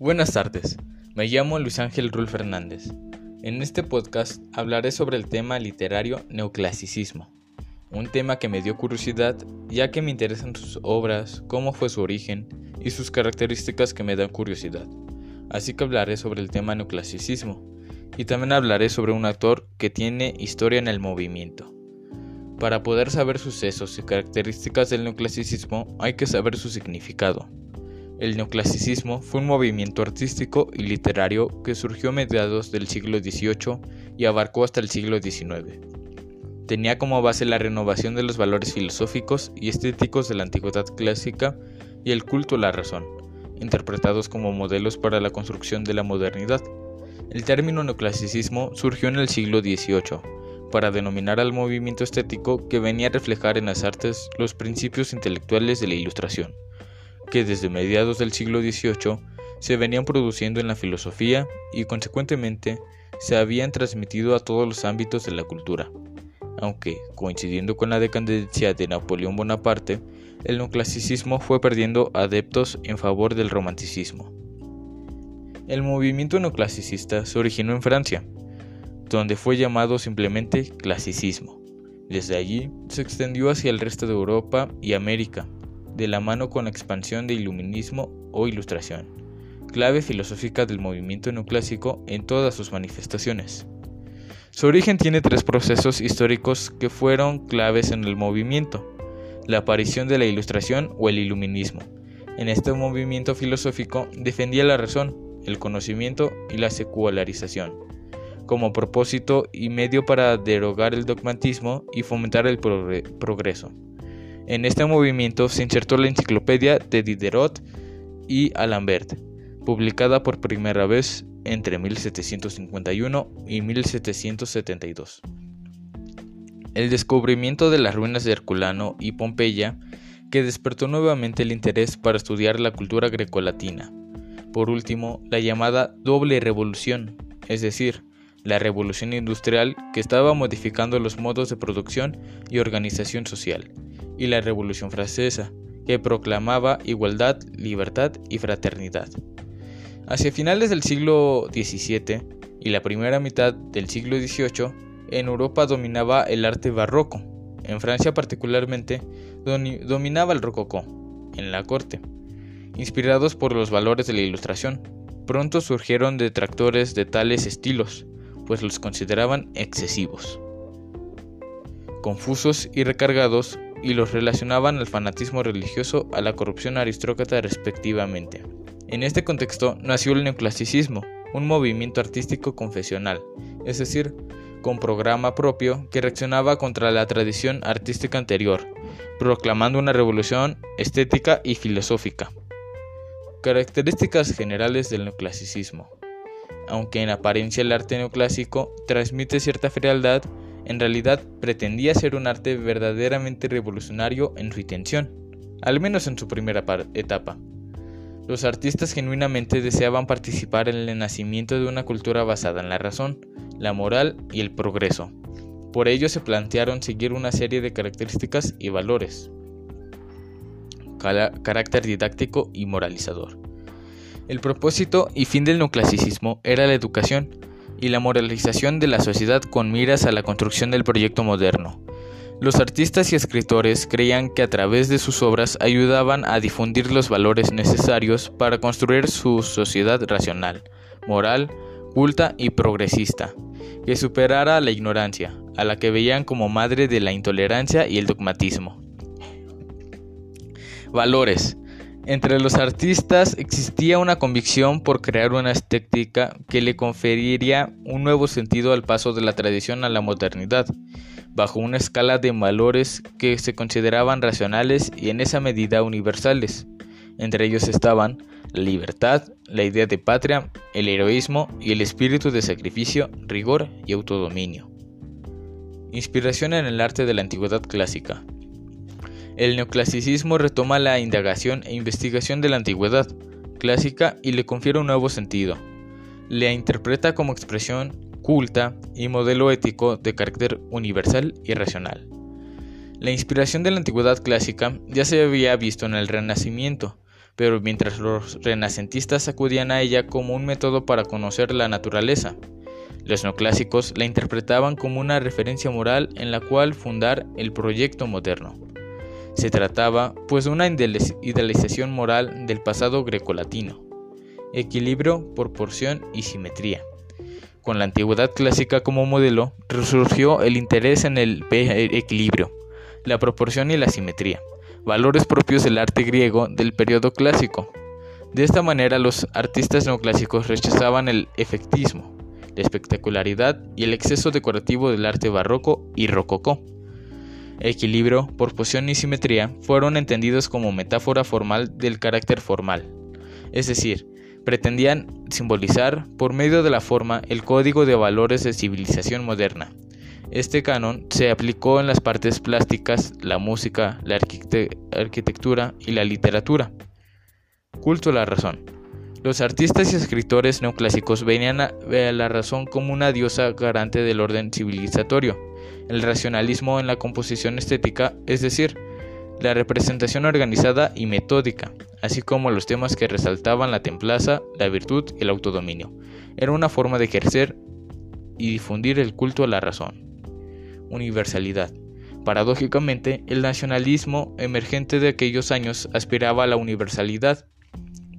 Buenas tardes, me llamo Luis Ángel Rul Fernández. En este podcast hablaré sobre el tema literario neoclasicismo, un tema que me dio curiosidad ya que me interesan sus obras, cómo fue su origen y sus características que me dan curiosidad. Así que hablaré sobre el tema neoclasicismo y también hablaré sobre un actor que tiene historia en el movimiento. Para poder saber sucesos y características del neoclasicismo hay que saber su significado. El neoclasicismo fue un movimiento artístico y literario que surgió a mediados del siglo XVIII y abarcó hasta el siglo XIX. Tenía como base la renovación de los valores filosóficos y estéticos de la antigüedad clásica y el culto a la razón, interpretados como modelos para la construcción de la modernidad. El término neoclasicismo surgió en el siglo XVIII para denominar al movimiento estético que venía a reflejar en las artes los principios intelectuales de la Ilustración que desde mediados del siglo XVIII se venían produciendo en la filosofía y consecuentemente se habían transmitido a todos los ámbitos de la cultura. Aunque, coincidiendo con la decadencia de Napoleón Bonaparte, el neoclasicismo fue perdiendo adeptos en favor del romanticismo. El movimiento neoclasicista se originó en Francia, donde fue llamado simplemente clasicismo. Desde allí se extendió hacia el resto de Europa y América, de la mano con la expansión de iluminismo o ilustración, clave filosófica del movimiento neoclásico en todas sus manifestaciones. Su origen tiene tres procesos históricos que fueron claves en el movimiento, la aparición de la ilustración o el iluminismo. En este movimiento filosófico defendía la razón, el conocimiento y la secularización, como propósito y medio para derogar el dogmatismo y fomentar el progreso. En este movimiento se insertó la enciclopedia de Diderot y Alambert, publicada por primera vez entre 1751 y 1772. El descubrimiento de las ruinas de Herculano y Pompeya, que despertó nuevamente el interés para estudiar la cultura grecolatina. Por último, la llamada doble revolución, es decir, la revolución industrial que estaba modificando los modos de producción y organización social, y la Revolución Francesa, que proclamaba igualdad, libertad y fraternidad. Hacia finales del siglo XVII y la primera mitad del siglo XVIII, en Europa dominaba el arte barroco. En Francia particularmente dominaba el rococó, en la corte. Inspirados por los valores de la Ilustración, pronto surgieron detractores de tales estilos, pues los consideraban excesivos. Confusos y recargados, y los relacionaban al fanatismo religioso, a la corrupción aristócrata respectivamente. En este contexto nació el neoclasicismo, un movimiento artístico confesional, es decir, con programa propio que reaccionaba contra la tradición artística anterior, proclamando una revolución estética y filosófica. Características generales del neoclasicismo. Aunque en apariencia el arte neoclásico transmite cierta frialdad, en realidad pretendía ser un arte verdaderamente revolucionario en su intención, al menos en su primera etapa. Los artistas genuinamente deseaban participar en el nacimiento de una cultura basada en la razón, la moral y el progreso. Por ello se plantearon seguir una serie de características y valores. Carácter didáctico y moralizador. El propósito y fin del neoclasicismo era la educación, y la moralización de la sociedad con miras a la construcción del proyecto moderno. Los artistas y escritores creían que a través de sus obras ayudaban a difundir los valores necesarios para construir su sociedad racional, moral, culta y progresista, que superara la ignorancia, a la que veían como madre de la intolerancia y el dogmatismo. Valores. Entre los artistas existía una convicción por crear una estética que le conferiría un nuevo sentido al paso de la tradición a la modernidad, bajo una escala de valores que se consideraban racionales y en esa medida universales. Entre ellos estaban la libertad, la idea de patria, el heroísmo y el espíritu de sacrificio, rigor y autodominio. Inspiración en el arte de la antigüedad clásica. El neoclasicismo retoma la indagación e investigación de la antigüedad clásica y le confiere un nuevo sentido. Le interpreta como expresión culta y modelo ético de carácter universal y racional. La inspiración de la antigüedad clásica ya se había visto en el Renacimiento, pero mientras los renacentistas acudían a ella como un método para conocer la naturaleza. Los neoclásicos la interpretaban como una referencia moral en la cual fundar el proyecto moderno. Se trataba, pues, de una idealización moral del pasado grecolatino. Equilibrio, proporción y simetría. Con la antigüedad clásica como modelo, resurgió el interés en el equilibrio, la proporción y la simetría, valores propios del arte griego del periodo clásico. De esta manera los artistas neoclásicos rechazaban el efectismo, la espectacularidad y el exceso decorativo del arte barroco y rococó. Equilibrio, proporción y simetría fueron entendidos como metáfora formal del carácter formal, es decir, pretendían simbolizar, por medio de la forma, el código de valores de civilización moderna. Este canon se aplicó en las partes plásticas, la música, la arquitectura y la literatura. Culto a la razón. Los artistas y escritores neoclásicos venían a la razón como una diosa garante del orden civilizatorio, el racionalismo en la composición estética, es decir, la representación organizada y metódica, así como los temas que resaltaban la templaza, la virtud y el autodominio. Era una forma de ejercer y difundir el culto a la razón. Universalidad. Paradójicamente, el nacionalismo emergente de aquellos años aspiraba a la universalidad,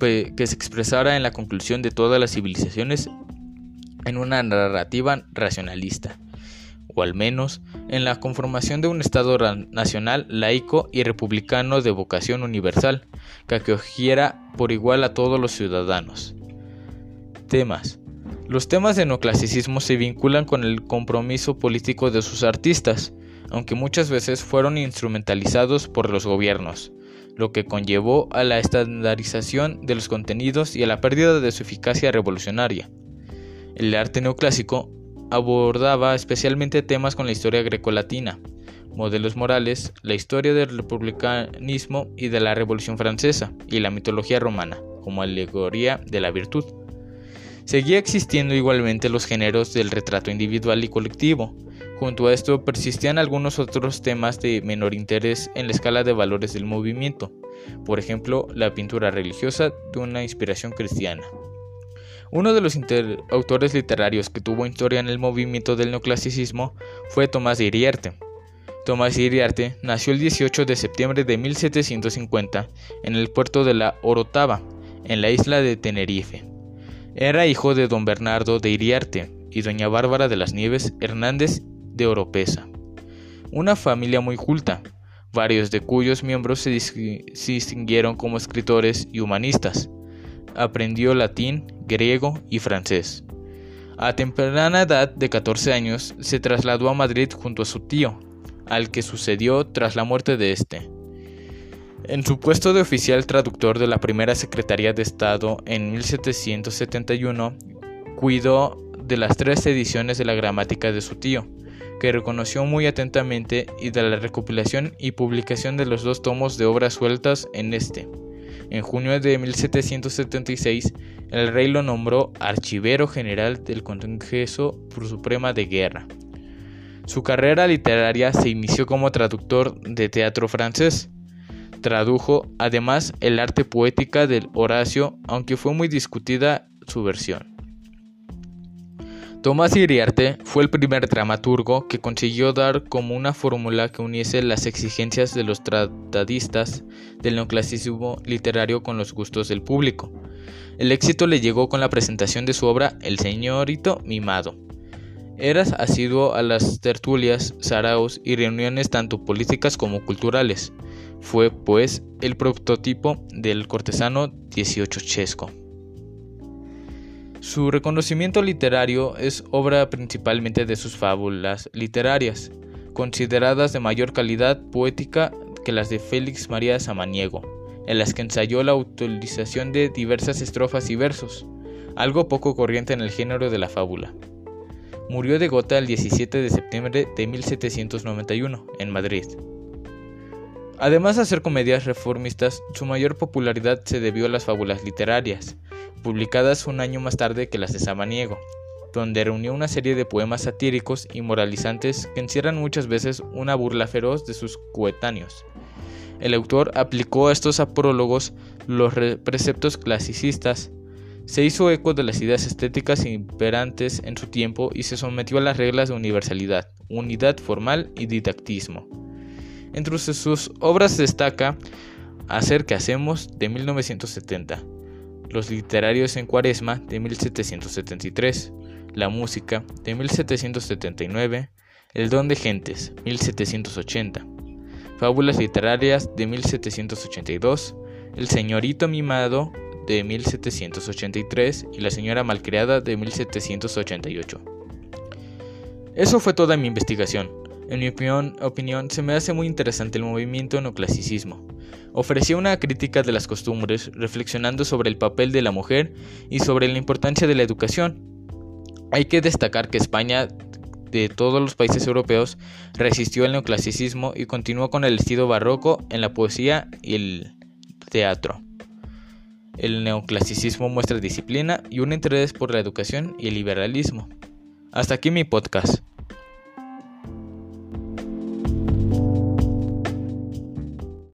que se expresara en la conclusión de todas las civilizaciones en una narrativa racionalista al menos en la conformación de un Estado nacional laico y republicano de vocación universal, que acogiera por igual a todos los ciudadanos. Temas. Los temas de neoclasicismo se vinculan con el compromiso político de sus artistas, aunque muchas veces fueron instrumentalizados por los gobiernos, lo que conllevó a la estandarización de los contenidos y a la pérdida de su eficacia revolucionaria. El arte neoclásico abordaba especialmente temas con la historia grecolatina, modelos morales, la historia del republicanismo y de la Revolución Francesa y la mitología romana, como alegoría de la virtud. Seguía existiendo igualmente los géneros del retrato individual y colectivo. Junto a esto persistían algunos otros temas de menor interés en la escala de valores del movimiento, por ejemplo, la pintura religiosa de una inspiración cristiana. Uno de los autores literarios que tuvo historia en el movimiento del neoclasicismo fue Tomás de Iriarte. Tomás de Iriarte nació el 18 de septiembre de 1750 en el puerto de la Orotava, en la isla de Tenerife. Era hijo de don Bernardo de Iriarte y doña Bárbara de las Nieves Hernández de Oropesa. Una familia muy culta, varios de cuyos miembros se distinguieron como escritores y humanistas. Aprendió latín, griego y francés. A temprana edad de 14 años se trasladó a Madrid junto a su tío, al que sucedió tras la muerte de este. En su puesto de oficial traductor de la primera Secretaría de Estado en 1771, cuidó de las tres ediciones de la gramática de su tío, que reconoció muy atentamente, y de la recopilación y publicación de los dos tomos de obras sueltas en este. En junio de 1776, el rey lo nombró archivero general del Congreso Suprema de Guerra. Su carrera literaria se inició como traductor de teatro francés. Tradujo además el arte poética del Horacio, aunque fue muy discutida su versión. Tomás Iriarte fue el primer dramaturgo que consiguió dar como una fórmula que uniese las exigencias de los tratadistas del neoclasismo literario con los gustos del público. El éxito le llegó con la presentación de su obra El señorito mimado. Era asiduo a las tertulias, saraos y reuniones tanto políticas como culturales. Fue, pues, el prototipo del cortesano dieciochochesco. Su reconocimiento literario es obra principalmente de sus fábulas literarias, consideradas de mayor calidad poética que las de Félix María Samaniego, en las que ensayó la utilización de diversas estrofas y versos, algo poco corriente en el género de la fábula. Murió de gota el 17 de septiembre de 1791 en Madrid. Además de hacer comedias reformistas, su mayor popularidad se debió a las fábulas literarias, publicadas un año más tarde que las de Samaniego, donde reunió una serie de poemas satíricos y moralizantes que encierran muchas veces una burla feroz de sus coetáneos. El autor aplicó a estos aprólogos los preceptos clasicistas, se hizo eco de las ideas estéticas imperantes en su tiempo y se sometió a las reglas de universalidad, unidad formal y didactismo. Entre sus obras destaca Hacer que hacemos de 1970, Los literarios en Cuaresma de 1773, La música de 1779, El don de gentes 1780, Fábulas literarias de 1782, El señorito mimado de 1783 y La señora malcriada de 1788. Eso fue toda mi investigación. En mi opinión, se me hace muy interesante el movimiento neoclasicismo. Ofrecía una crítica de las costumbres, reflexionando sobre el papel de la mujer y sobre la importancia de la educación. Hay que destacar que España, de todos los países europeos, resistió al neoclasicismo y continuó con el estilo barroco en la poesía y el teatro. El neoclasicismo muestra disciplina y un interés por la educación y el liberalismo. Hasta aquí mi podcast.